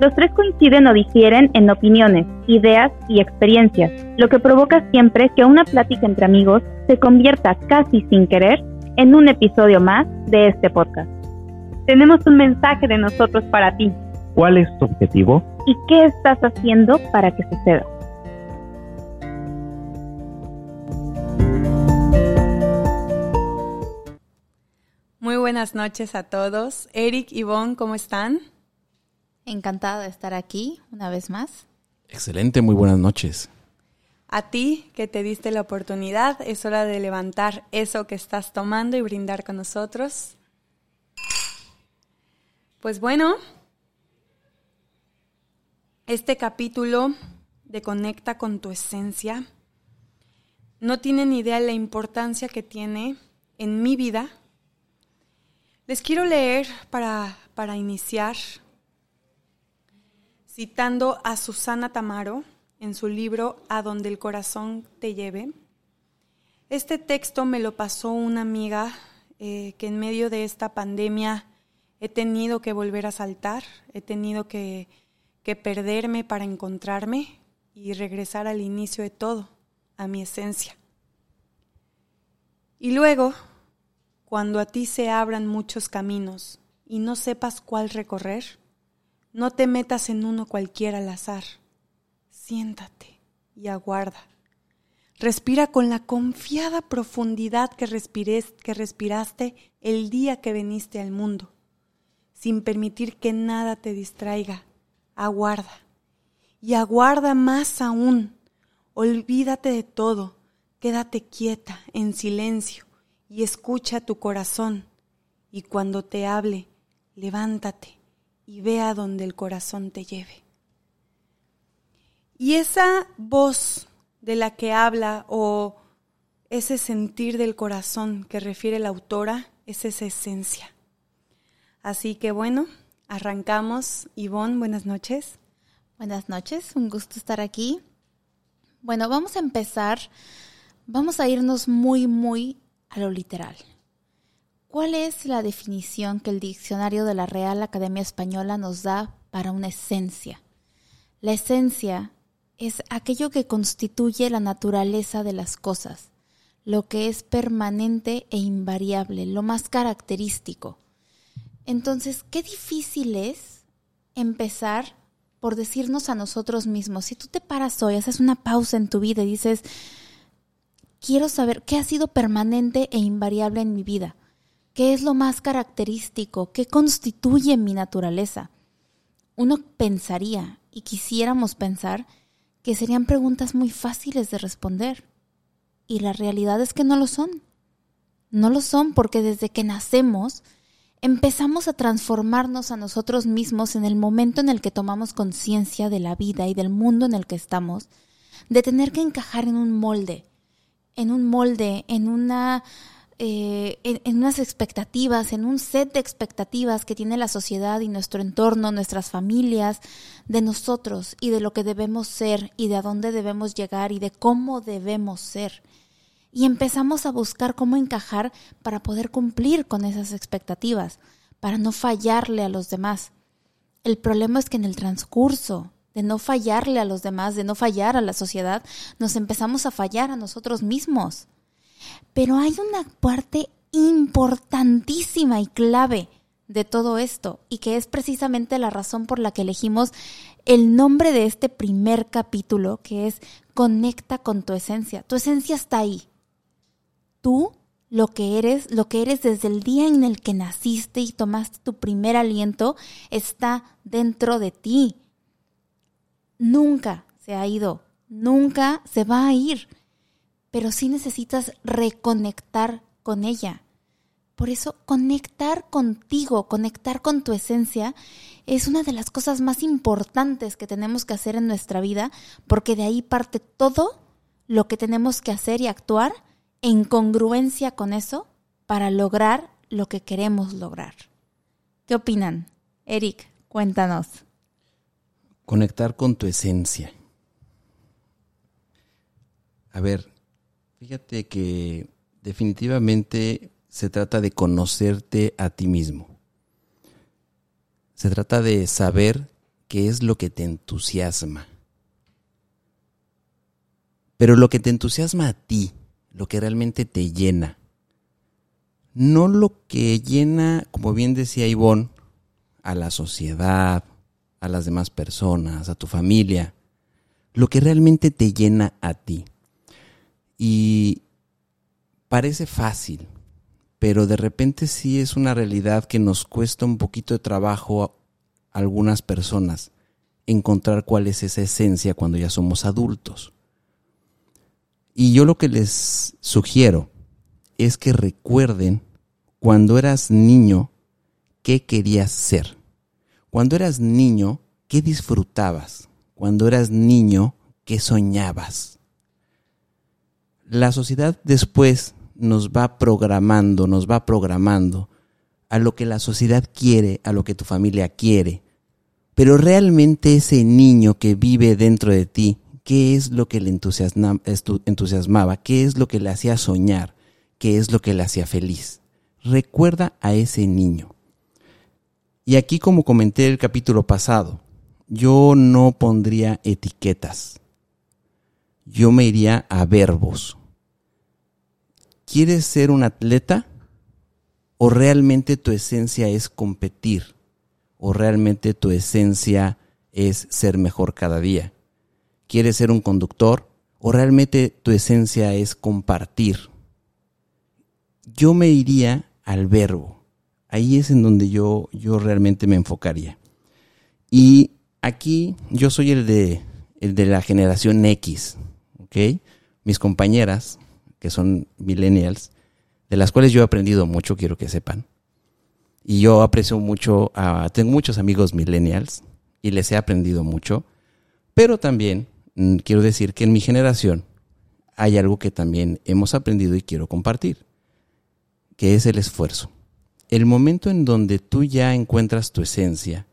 los tres coinciden o difieren en opiniones, ideas y experiencias, lo que provoca siempre que una plática entre amigos se convierta casi sin querer en un episodio más de este podcast. Tenemos un mensaje de nosotros para ti. ¿Cuál es tu objetivo? ¿Y qué estás haciendo para que suceda? Muy buenas noches a todos. Eric, Ivonne, ¿cómo están? Encantada de estar aquí una vez más. Excelente, muy buenas noches. A ti que te diste la oportunidad, es hora de levantar eso que estás tomando y brindar con nosotros. Pues bueno, este capítulo de Conecta con tu esencia no tienen idea de la importancia que tiene en mi vida. Les quiero leer para, para iniciar citando a Susana Tamaro en su libro A donde el corazón te lleve. Este texto me lo pasó una amiga eh, que en medio de esta pandemia he tenido que volver a saltar, he tenido que, que perderme para encontrarme y regresar al inicio de todo, a mi esencia. Y luego, cuando a ti se abran muchos caminos y no sepas cuál recorrer, no te metas en uno cualquiera al azar. Siéntate y aguarda. Respira con la confiada profundidad que, que respiraste el día que viniste al mundo, sin permitir que nada te distraiga. Aguarda. Y aguarda más aún. Olvídate de todo. Quédate quieta, en silencio, y escucha tu corazón. Y cuando te hable, levántate y vea donde el corazón te lleve. Y esa voz de la que habla o ese sentir del corazón que refiere la autora es esa esencia. Así que bueno, arrancamos. Ivonne, buenas noches. Buenas noches, un gusto estar aquí. Bueno, vamos a empezar, vamos a irnos muy, muy a lo literal. ¿Cuál es la definición que el diccionario de la Real Academia Española nos da para una esencia? La esencia es aquello que constituye la naturaleza de las cosas, lo que es permanente e invariable, lo más característico. Entonces, qué difícil es empezar por decirnos a nosotros mismos, si tú te paras hoy, haces una pausa en tu vida y dices, quiero saber qué ha sido permanente e invariable en mi vida ¿Qué es lo más característico? ¿Qué constituye mi naturaleza? Uno pensaría y quisiéramos pensar que serían preguntas muy fáciles de responder. Y la realidad es que no lo son. No lo son porque desde que nacemos empezamos a transformarnos a nosotros mismos en el momento en el que tomamos conciencia de la vida y del mundo en el que estamos, de tener que encajar en un molde, en un molde, en una eh, en, unas expectativas, en un set de expectativas que tiene la sociedad y nuestro entorno, nuestras familias, de nosotros y de lo que debemos ser y de a dónde debemos llegar y de cómo debemos ser. Y empezamos a buscar cómo encajar para poder cumplir con esas expectativas, para no fallarle a los demás. El problema es que en el transcurso de no fallarle a los demás, de no fallar a la sociedad, nos empezamos a fallar a nosotros mismos pero hay una parte importantísima y clave de todo esto y que es precisamente la razón por la que elegimos el nombre de este primer capítulo que es Conecta con tu esencia. Tu esencia está ahí. Tú, lo que eres, lo que eres desde el día en el que naciste y tomaste tu primer aliento, está dentro de ti. Nunca se ha ido, nunca se va a ir pero sí necesitas reconectar con ella. Por eso conectar contigo, conectar con tu esencia es una de las cosas más importantes que tenemos que hacer en nuestra vida, porque de ahí parte todo lo que tenemos que hacer y actuar en congruencia con eso para lograr lo que queremos lograr. ¿Qué opinan? Eric, cuéntanos. Conectar con tu esencia. A ver, fíjate que definitivamente se trata de conocerte a ti mismo. Se trata de saber qué es lo que te entusiasma. Pero lo que te entusiasma a ti, lo que realmente te llena, no lo que llena, como bien decía Ivonne, a la sociedad, a las demás personas, a tu familia, lo que realmente te llena a ti. Y parece fácil, pero de repente sí es una realidad que nos cuesta un poquito de trabajo a algunas personas encontrar cuál es esa esencia cuando ya somos adultos. Y yo lo que les sugiero es que recuerden cuando eras niño qué querías ser. Cuando eras niño, qué disfrutabas. Cuando eras niño, qué soñabas. La sociedad después nos va programando, nos va programando a lo que la sociedad quiere, a lo que tu familia quiere. Pero realmente ese niño que vive dentro de ti, ¿qué es lo que le entusiasmaba? ¿Qué es lo que le hacía soñar? ¿Qué es lo que le hacía feliz? Recuerda a ese niño. Y aquí, como comenté el capítulo pasado, yo no pondría etiquetas. Yo me iría a verbos. ¿Quieres ser un atleta? ¿O realmente tu esencia es competir? ¿O realmente tu esencia es ser mejor cada día? ¿Quieres ser un conductor? ¿O realmente tu esencia es compartir? Yo me iría al verbo. Ahí es en donde yo, yo realmente me enfocaría. Y aquí yo soy el de, el de la generación X, ¿ok? Mis compañeras, que son millennials, de las cuales yo he aprendido mucho, quiero que sepan. Y yo aprecio mucho, a, tengo muchos amigos millennials y les he aprendido mucho, pero también mm, quiero decir que en mi generación hay algo que también hemos aprendido y quiero compartir, que es el esfuerzo. El momento en donde tú ya encuentras tu esencia,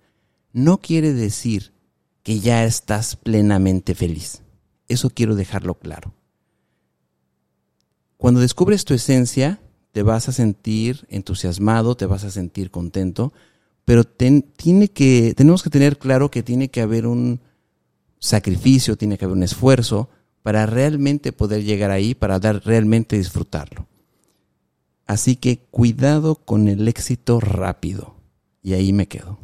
no quiere decir que ya estás plenamente feliz. Eso quiero dejarlo claro. Cuando descubres tu esencia, te vas a sentir entusiasmado, te vas a sentir contento, pero tiene que, tenemos que tener claro que tiene que haber un sacrificio, tiene que haber un esfuerzo para realmente poder llegar ahí, para dar, realmente disfrutarlo. Así que cuidado con el éxito rápido. Y ahí me quedo.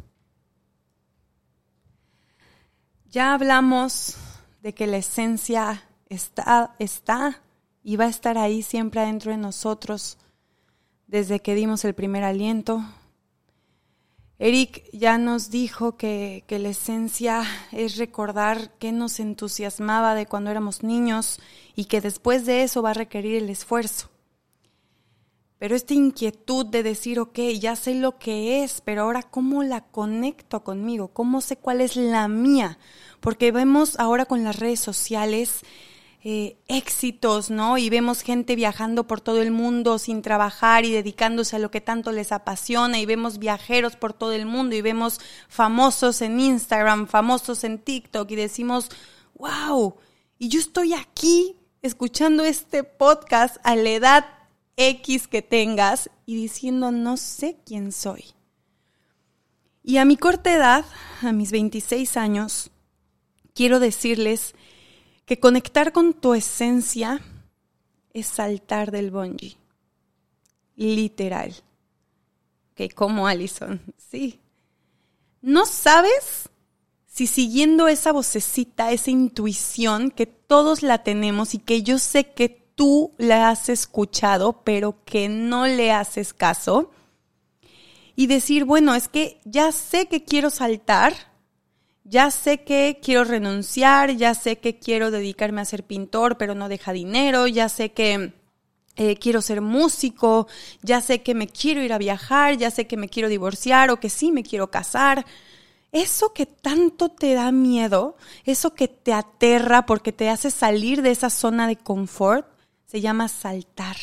Ya hablamos de que la esencia está, está y va a estar ahí siempre adentro de nosotros desde que dimos el primer aliento. Eric ya nos dijo que, que, la esencia es recordar qué nos entusiasmaba de cuando éramos niños y que después de eso va a requerir el esfuerzo. Pero esta inquietud de decir, ok, ya sé lo que es, pero ahora cómo la conecto conmigo, cómo sé cuál es la mía, porque vemos ahora con las redes sociales eh, éxitos, ¿no? Y vemos gente viajando por todo el mundo sin trabajar y dedicándose a lo que tanto les apasiona y vemos viajeros por todo el mundo y vemos famosos en Instagram, famosos en TikTok y decimos, wow, y yo estoy aquí escuchando este podcast a la edad X que tengas y diciendo, no sé quién soy. Y a mi corta edad, a mis 26 años, quiero decirles que conectar con tu esencia es saltar del bungee. Literal. Que como Allison, sí. No sabes si siguiendo esa vocecita, esa intuición que todos la tenemos y que yo sé que tú la has escuchado, pero que no le haces caso, y decir, bueno, es que ya sé que quiero saltar, ya sé que quiero renunciar, ya sé que quiero dedicarme a ser pintor, pero no deja dinero, ya sé que eh, quiero ser músico, ya sé que me quiero ir a viajar, ya sé que me quiero divorciar o que sí me quiero casar. Eso que tanto te da miedo, eso que te aterra porque te hace salir de esa zona de confort, se llama saltar.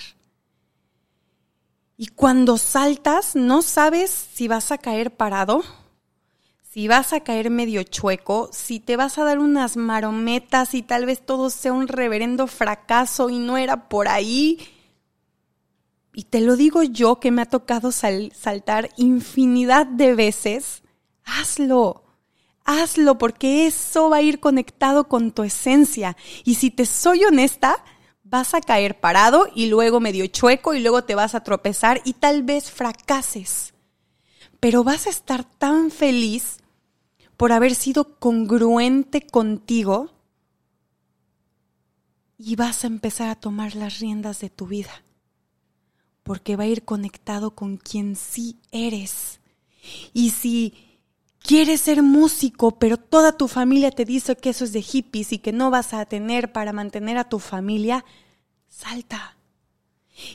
Y cuando saltas, no sabes si vas a caer parado, si vas a caer medio chueco, si te vas a dar unas marometas y tal vez todo sea un reverendo fracaso y no era por ahí. Y te lo digo yo que me ha tocado saltar infinidad de veces. Hazlo. Hazlo porque eso va a ir conectado con tu esencia. Y si te soy honesta, vas a caer parado y luego medio chueco y luego te vas a tropezar y tal vez fracases. Pero vas a estar tan feliz por haber sido congruente contigo y vas a empezar a tomar las riendas de tu vida, porque va a ir conectado con quien sí eres. Y si quieres ser músico, pero toda tu familia te dice que eso es de hippies y que no vas a tener para mantener a tu familia, salta.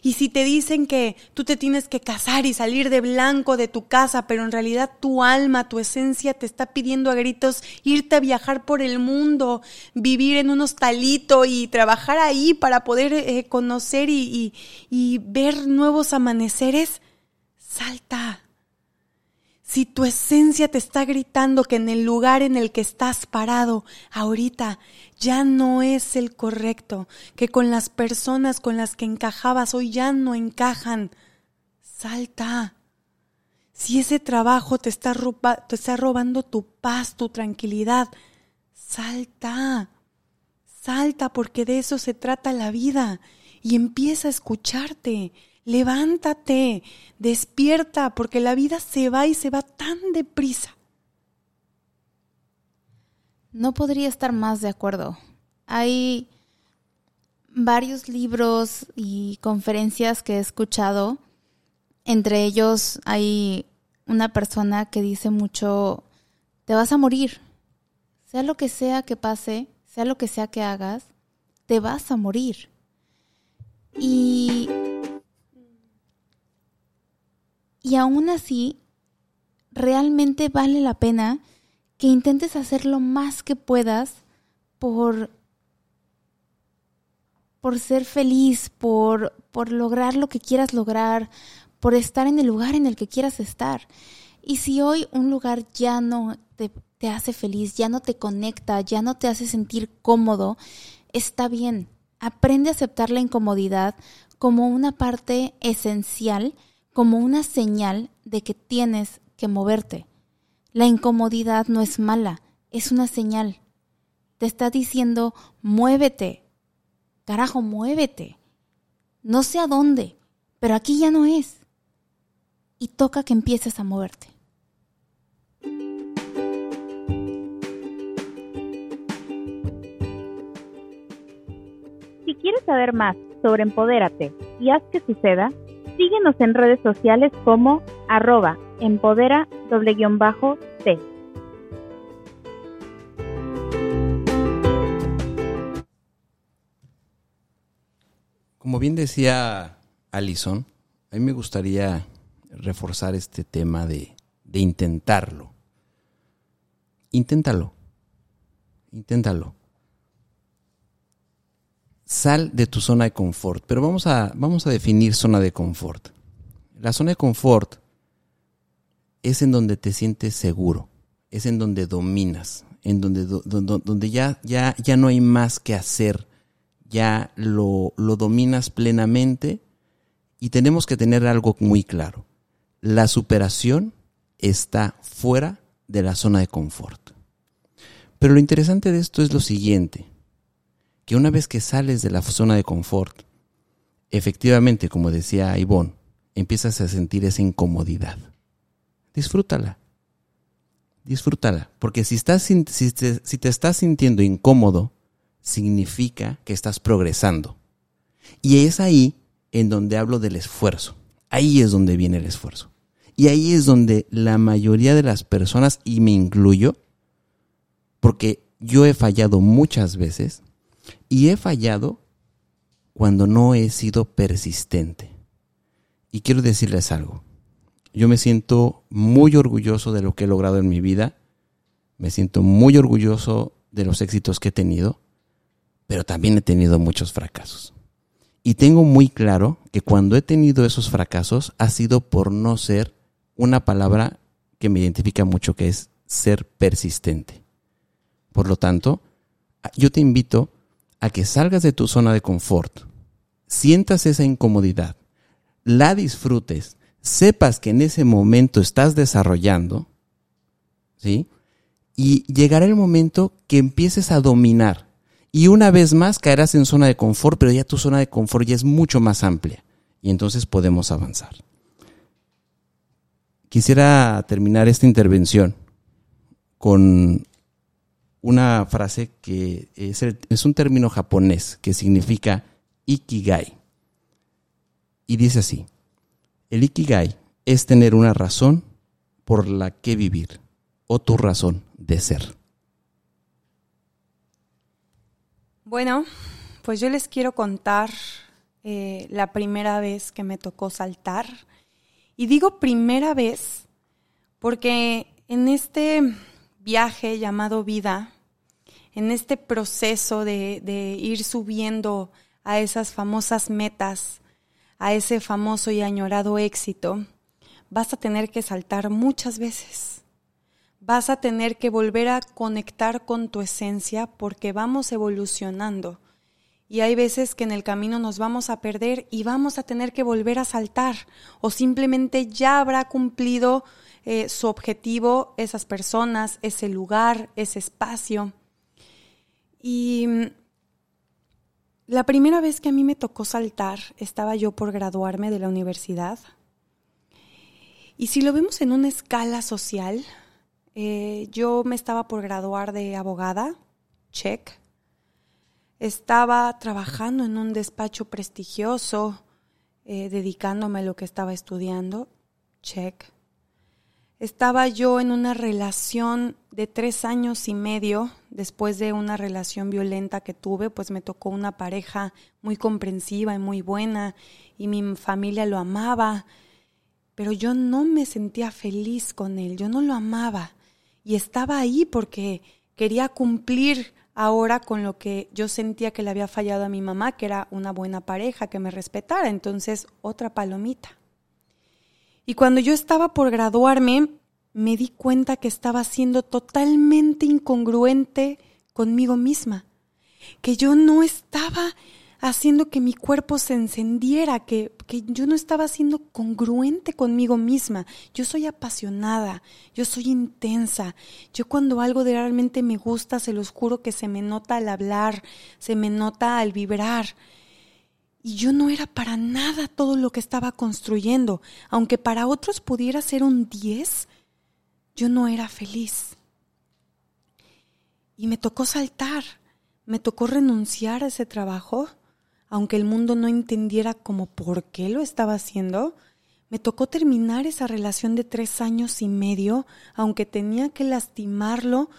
Y si te dicen que tú te tienes que casar y salir de blanco de tu casa, pero en realidad tu alma, tu esencia te está pidiendo a gritos irte a viajar por el mundo, vivir en un hostalito y trabajar ahí para poder eh, conocer y, y ver nuevos amaneceres, salta. Si tu esencia te está gritando que en el lugar en el que estás parado ahorita ya no es el correcto, que con las personas con las que encajabas hoy ya no encajan, salta. Si ese trabajo te está, te está robando tu paz, tu tranquilidad, salta. Salta porque de eso se trata la vida y empieza a escucharte levántate, despierta, porque la vida se va y se va tan deprisa. No podría estar más de acuerdo. Hay varios libros y conferencias que he escuchado. Entre ellos hay una persona que dice mucho, te vas a morir. Sea lo que sea que pase, sea lo que sea que hagas, te vas a morir. Y y aún así, realmente vale la pena que intentes hacer lo más que puedas por, por ser feliz, por, por lograr lo que quieras lograr, por estar en el lugar en el que quieras estar. Y si hoy un lugar ya no te, te hace feliz, ya no te conecta, ya no te hace sentir cómodo, está bien. Aprende a aceptar la incomodidad como una parte esencial como una señal de que tienes que moverte. La incomodidad no es mala, es una señal. Te está diciendo, muévete. Carajo, muévete. No sé a dónde, pero aquí ya no es. Y toca que empieces a moverte. Si quieres saber más sobre Empodérate y haz que suceda, Síguenos en redes sociales como arroba empodera doble guion bajo T. Como bien decía Alison, a mí me gustaría reforzar este tema de, de intentarlo. Inténtalo. Inténtalo sal de tu zona de confort. Pero vamos a, vamos a definir zona de confort. La zona de confort es en donde te sientes seguro, es en donde dominas, en donde, donde, ya, ya, ya no hay más que hacer, ya lo, lo dominas plenamente y tenemos que tener algo muy claro. La superación está fuera de la zona de confort. Pero lo interesante de esto es lo siguiente que una vez que sales de la zona de confort, efectivamente, como decía Ivonne, empiezas a sentir esa incomodidad. Disfrútala. Disfrútala. Porque si, si te estás sintiendo incómodo, significa que estás progresando. Y es ahí en donde hablo del esfuerzo. Ahí es donde viene el esfuerzo. Y ahí es donde la mayoría de las personas, y me incluyo, porque yo he fallado muchas veces, y he fallado cuando no he sido persistente. Y quiero decirles algo. Yo me siento muy orgulloso de lo que he logrado en mi vida. Me siento muy orgulloso de los éxitos que he tenido, pero también he tenido muchos fracasos. Y tengo muy claro que cuando he tenido esos fracasos ha sido por no ser una palabra que me identifica mucho, que es ser persistente. Por lo tanto, yo te invito a que salgas de tu zona de confort, sientas esa incomodidad, la disfrutes, sepas que en ese momento estás desarrollando, ¿sí? Y llegará el momento que empieces a dominar. Y una vez más caerás en zona de confort, pero ya tu zona de confort ya es mucho más amplia. Y entonces podemos avanzar. Quisiera terminar esta intervención con una frase que es, es un término japonés que significa ikigai. Y dice así, el ikigai es tener una razón por la que vivir o tu razón de ser. Bueno, pues yo les quiero contar eh, la primera vez que me tocó saltar. Y digo primera vez porque en este viaje llamado vida, en este proceso de, ir subiendo a esas famosas metas, a ese famoso y añorado éxito, vas a tener que saltar muchas veces. Vas a tener que volver a conectar con tu esencia porque vamos evolucionando. Y hay veces que en el camino nos vamos a perder y vamos a tener que volver a saltar. O simplemente ya habrá cumplido eh, su objetivo esas personas, ese lugar, ese espacio. Y la primera vez que a mí me tocó saltar, estaba yo por graduarme de la universidad. Y si lo vemos en una escala social, eh, yo me estaba por graduar de abogada, check. Estaba trabajando en un despacho prestigioso, eh, dedicándome a lo que estaba estudiando, check. Estaba yo en una relación de tres años y medio, después de una relación violenta que tuve, pues me tocó una pareja muy comprensiva y muy buena y mi familia lo amaba, pero yo no me sentía feliz con él, yo no lo amaba y estaba ahí porque quería cumplir ahora con lo que yo sentía que le había fallado a mi mamá, que era una buena pareja, que me respetara, entonces otra palomita. Y cuando yo estaba por graduarme, me di cuenta que estaba siendo totalmente incongruente conmigo misma, que yo no estaba haciendo que mi cuerpo se encendiera, que, que, yo no estaba siendo congruente conmigo misma. Yo soy apasionada, yo soy intensa. Yo cuando algo de realmente me gusta, se los juro que se me nota al hablar, se me nota al vibrar. Y yo no era para nada todo lo que estaba construyendo. Aunque para otros pudiera ser un 10, yo no era feliz. Y me tocó saltar, me tocó renunciar a ese trabajo, aunque el mundo no entendiera como por qué lo estaba haciendo. Me tocó terminar esa relación de tres años y medio, aunque tenía que lastimarlo,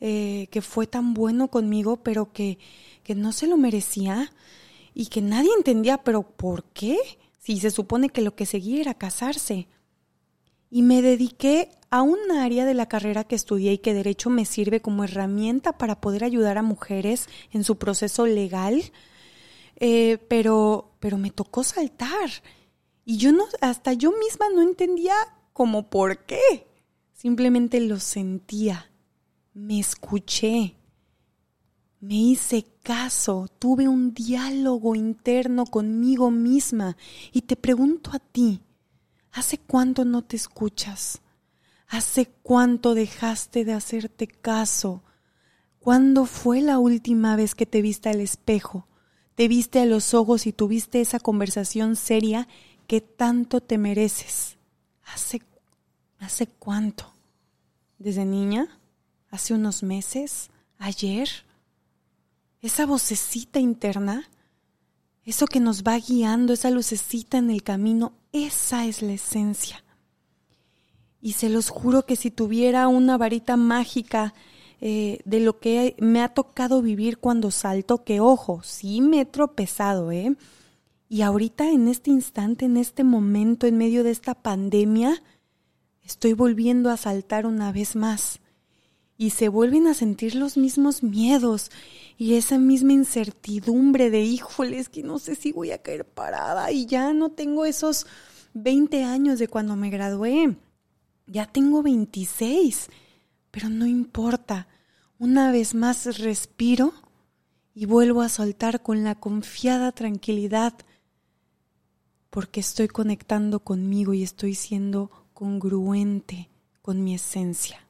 eh, que fue tan bueno conmigo, pero que, que no se lo merecía y que nadie entendía, pero ¿por qué? Si se supone que lo que seguía era casarse. Y me dediqué a un área de la carrera que estudié y que derecho me sirve como herramienta para poder ayudar a mujeres en su proceso legal, eh, pero, pero me tocó saltar. Y yo no, hasta yo misma no entendía como por qué. Simplemente lo sentía, me escuché, me hice caso, tuve un diálogo interno conmigo misma y te pregunto a ti, ¿hace cuánto no te escuchas? ¿Hace cuánto dejaste de hacerte caso? ¿Cuándo fue la última vez que te viste al espejo? Te viste a los ojos y tuviste esa conversación seria que tanto te mereces. ¿Hace, hace cuánto? ¿Desde niña? ¿Hace unos meses? ¿Ayer? Esa vocecita interna, eso que nos va guiando, esa lucecita en el camino, esa es la esencia. Y se los juro que si tuviera una varita mágica eh, de lo que me ha tocado vivir cuando salto, que ojo, sí me he tropezado, ¿eh? Y ahorita en este instante, en este momento, en medio de esta pandemia, estoy volviendo a saltar una vez más. Y se vuelven a sentir los mismos miedos y esa misma incertidumbre de, híjole, es que no sé si voy a caer parada y ya no tengo esos 20 años de cuando me gradué. Ya tengo 26, pero no importa. Una vez más respiro y vuelvo a soltar con la confiada tranquilidad porque estoy conectando conmigo y estoy siendo congruente con mi esencia.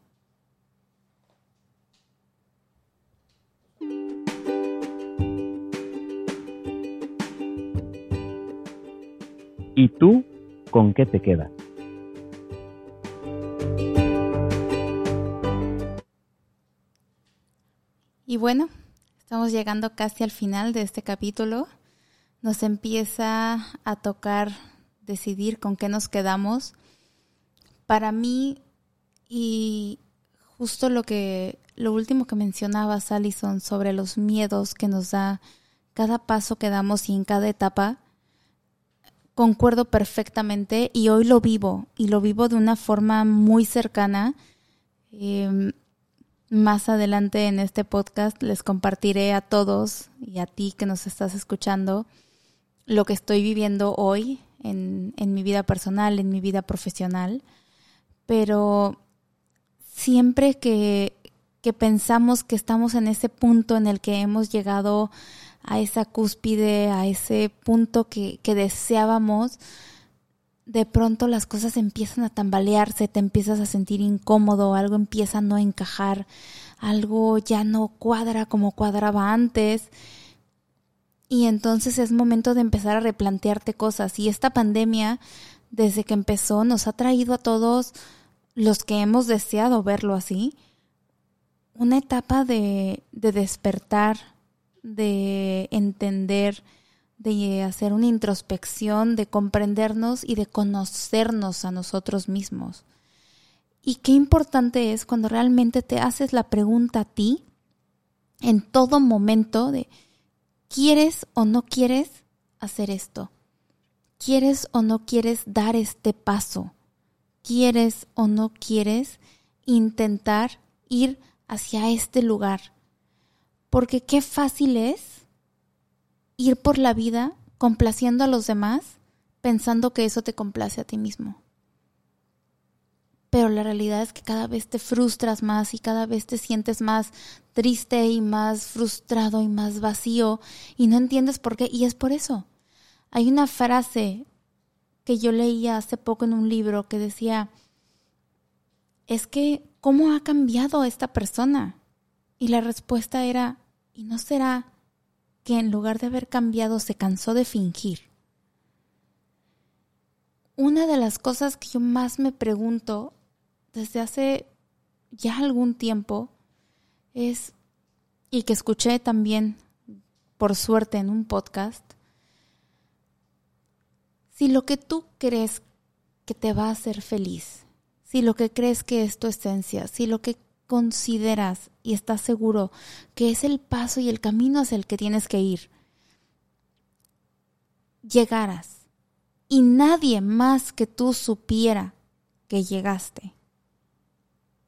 ¿Y tú con qué te quedas? Y bueno, estamos llegando casi al final de este capítulo. Nos empieza a tocar decidir con qué nos quedamos. Para mí, y justo lo que lo último que mencionabas, Alison, sobre los miedos que nos da cada paso que damos y en cada etapa, concuerdo perfectamente y hoy lo vivo y lo vivo de una forma muy cercana. Em, más adelante en este podcast les compartiré a todos y a ti que nos estás escuchando lo que estoy viviendo hoy en, en mi vida personal, en mi vida profesional. Pero siempre que, que pensamos que estamos en ese punto en el que hemos llegado a esa cúspide, a ese punto que, que deseábamos, de pronto las cosas empiezan a tambalearse, te empiezas a sentir incómodo, algo empieza a no encajar, algo ya no cuadra como cuadraba antes. Y entonces es momento de empezar a replantearte cosas. Y esta pandemia, desde que empezó, nos ha traído a todos los que hemos deseado verlo así, una etapa de, de despertar, de entender, de hacer una introspección, de comprendernos y de conocernos a nosotros mismos. Y qué importante es cuando realmente te haces la pregunta a ti, en todo momento, de ¿quieres o no quieres hacer esto? ¿Quieres o no quieres dar este paso? ¿Quieres o no quieres intentar ir hacia este lugar? Porque qué fácil es ir por la vida complaciendo a los demás pensando que eso te complace a ti mismo. Pero la realidad es que cada vez te frustras más y cada vez te sientes más triste y más frustrado y más vacío y no entiendes por qué. Y es por eso. Hay una frase que yo leía hace poco en un libro que decía, es que, ¿cómo ha cambiado esta persona? Y la respuesta era, ¿y no será que en lugar de haber cambiado se cansó de fingir. Una de las cosas que yo más me pregunto desde hace ya algún tiempo es, y que escuché también por suerte en un podcast, si lo que tú crees que te va a hacer feliz, si lo que crees que es tu esencia, si lo que consideras y estás seguro que es el paso y el camino hacia el que tienes que ir, llegaras y nadie más que tú supiera que llegaste,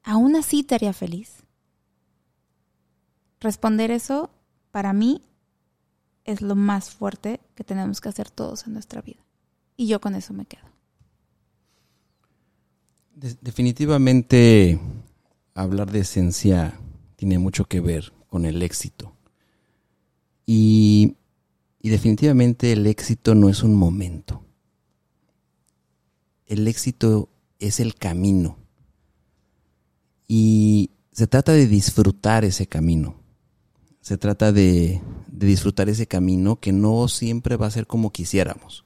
¿aún así te haría feliz? Responder eso, para mí, es lo más fuerte que tenemos que hacer todos en nuestra vida. Y yo con eso me quedo. definitivamente hablar de esencia tiene mucho que ver con el éxito. Y, definitivamente el éxito no es un momento. El éxito es el camino. Y se trata de disfrutar ese camino. Se trata de, de, disfrutar ese camino que no siempre va a ser como quisiéramos.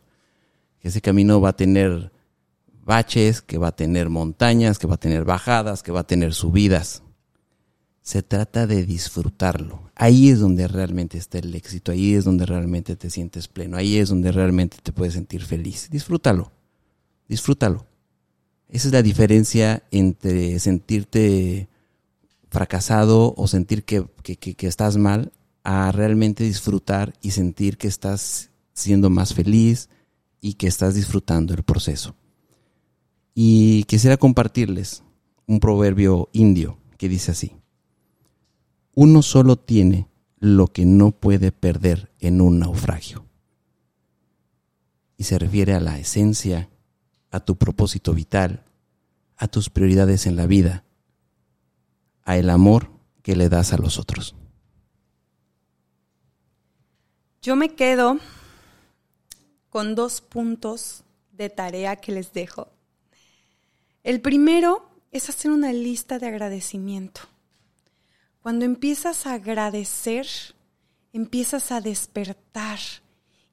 Ese camino va a tener baches, que va a tener montañas, que va a tener bajadas, que va a tener subidas. Se trata de disfrutarlo. Ahí es donde realmente está el éxito, ahí es donde realmente te sientes pleno, ahí es donde realmente te puedes sentir feliz. Disfrútalo, disfrútalo. Esa es la diferencia entre sentirte fracasado o sentir que, que, estás mal a realmente disfrutar y sentir que estás siendo más feliz y que estás disfrutando el proceso. Y quisiera compartirles un proverbio indio que dice así, uno solo tiene lo que no puede perder en un naufragio. Y se refiere a la esencia, a tu propósito vital, a tus prioridades en la vida, a el amor que le das a los otros. Yo me quedo con dos puntos de tarea que les dejo. El primero es hacer una lista de agradecimiento. Cuando empiezas a agradecer, empiezas a despertar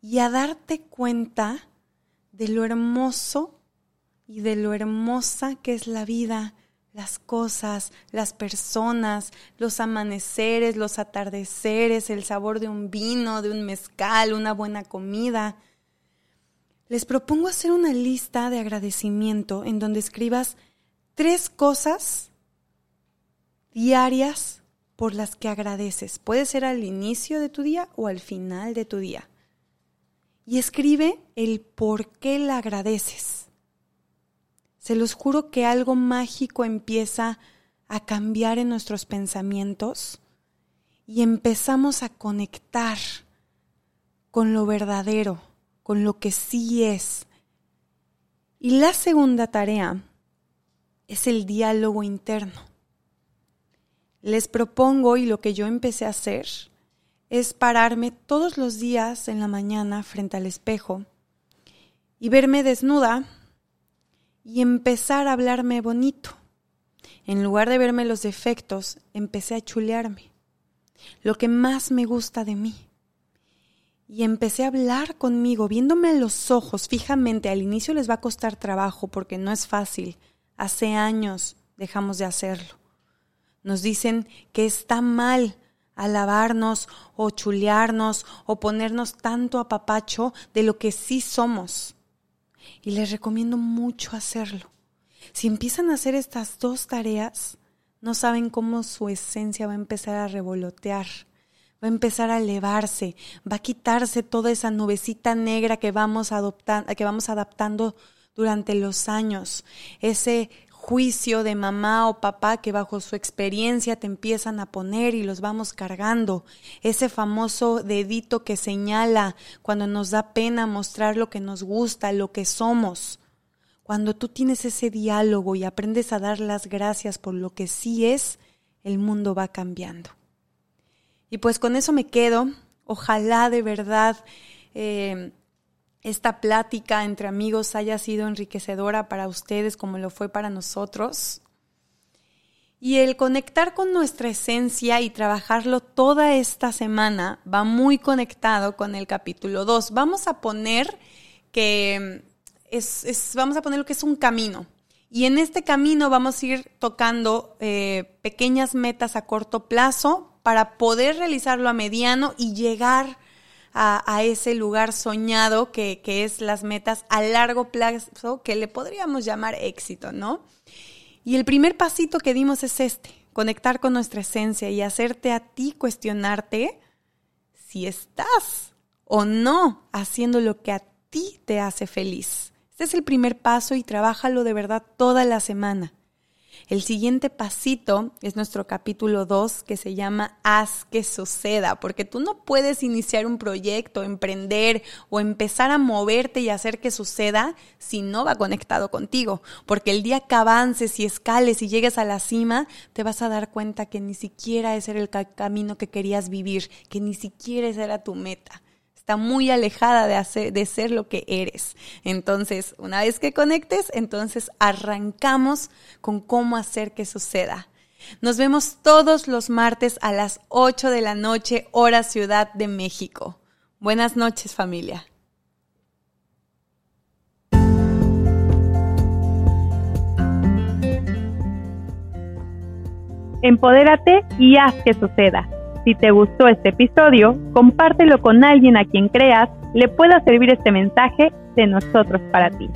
y a darte cuenta de lo hermoso y de lo hermosa que es la vida, las cosas, las personas, los amaneceres, los atardeceres, el sabor de un vino, de un mezcal, una buena comida. Les propongo hacer una lista de agradecimiento en donde escribas tres cosas diarias por las que agradeces. Puede ser al inicio de tu día o al final de tu día. Y escribe el por qué la agradeces. Se los juro que algo mágico empieza a cambiar en nuestros pensamientos y empezamos a conectar con lo verdadero, con lo que sí es. Y la segunda tarea es el diálogo interno. Les propongo y lo que yo empecé a hacer es pararme todos los días en la mañana frente al espejo y verme desnuda y empezar a hablarme bonito. En lugar de verme los defectos, empecé a chulearme, lo que más me gusta de mí. Y empecé a hablar conmigo, viéndome a los ojos fijamente. Al inicio les va a costar trabajo porque no es fácil. Hace años dejamos de hacerlo. Nos dicen que está mal alabarnos o chulearnos o ponernos tanto a papacho de lo que sí somos. Y les recomiendo mucho hacerlo. Si empiezan a hacer estas dos tareas, no saben cómo su esencia va a empezar a revolotear, va a empezar a elevarse, va a quitarse toda esa nubecita negra que vamos, adoptando, que vamos adaptando durante los años, ese juicio de mamá o papá que bajo su experiencia te empiezan a poner y los vamos cargando, ese famoso dedito que señala cuando nos da pena mostrar lo que nos gusta, lo que somos. Cuando tú tienes ese diálogo y aprendes a dar las gracias por lo que sí es, el mundo va cambiando. Y pues con eso me quedo. Ojalá de verdad eh, esta plática entre amigos haya sido enriquecedora para ustedes como lo fue para nosotros. Y el conectar con nuestra esencia y trabajarlo toda esta semana va muy conectado con el capítulo 2. Vamos a poner que es, vamos a poner lo que es un camino. Y en este camino vamos a ir tocando eh, pequeñas metas a corto plazo para poder realizarlo a mediano y llegar a, ese lugar soñado que, que es las metas a largo plazo que le podríamos llamar éxito, ¿no? Y el primer pasito que dimos es este, conectar con nuestra esencia y hacerte a ti cuestionarte si estás o no haciendo lo que a ti te hace feliz. Este es el primer paso y trabájalo de verdad toda la semana. El siguiente pasito es nuestro capítulo 2 que se llama Haz que suceda, porque tú no puedes iniciar un proyecto, emprender o empezar a moverte y hacer que suceda si no va conectado contigo, porque el día que avances y escales y llegues a la cima, te vas a dar cuenta que ni siquiera ese era el camino que querías vivir, que ni siquiera esa era tu meta está muy alejada de, hacer, de ser lo que eres. Entonces, una vez que conectes, entonces arrancamos con cómo hacer que suceda. Nos vemos todos los martes a las 8 de la noche, hora Ciudad de México. Buenas noches familia. Empodérate y haz que suceda. Si te gustó este episodio, compártelo con alguien a quien creas le pueda servir este mensaje de nosotros para ti.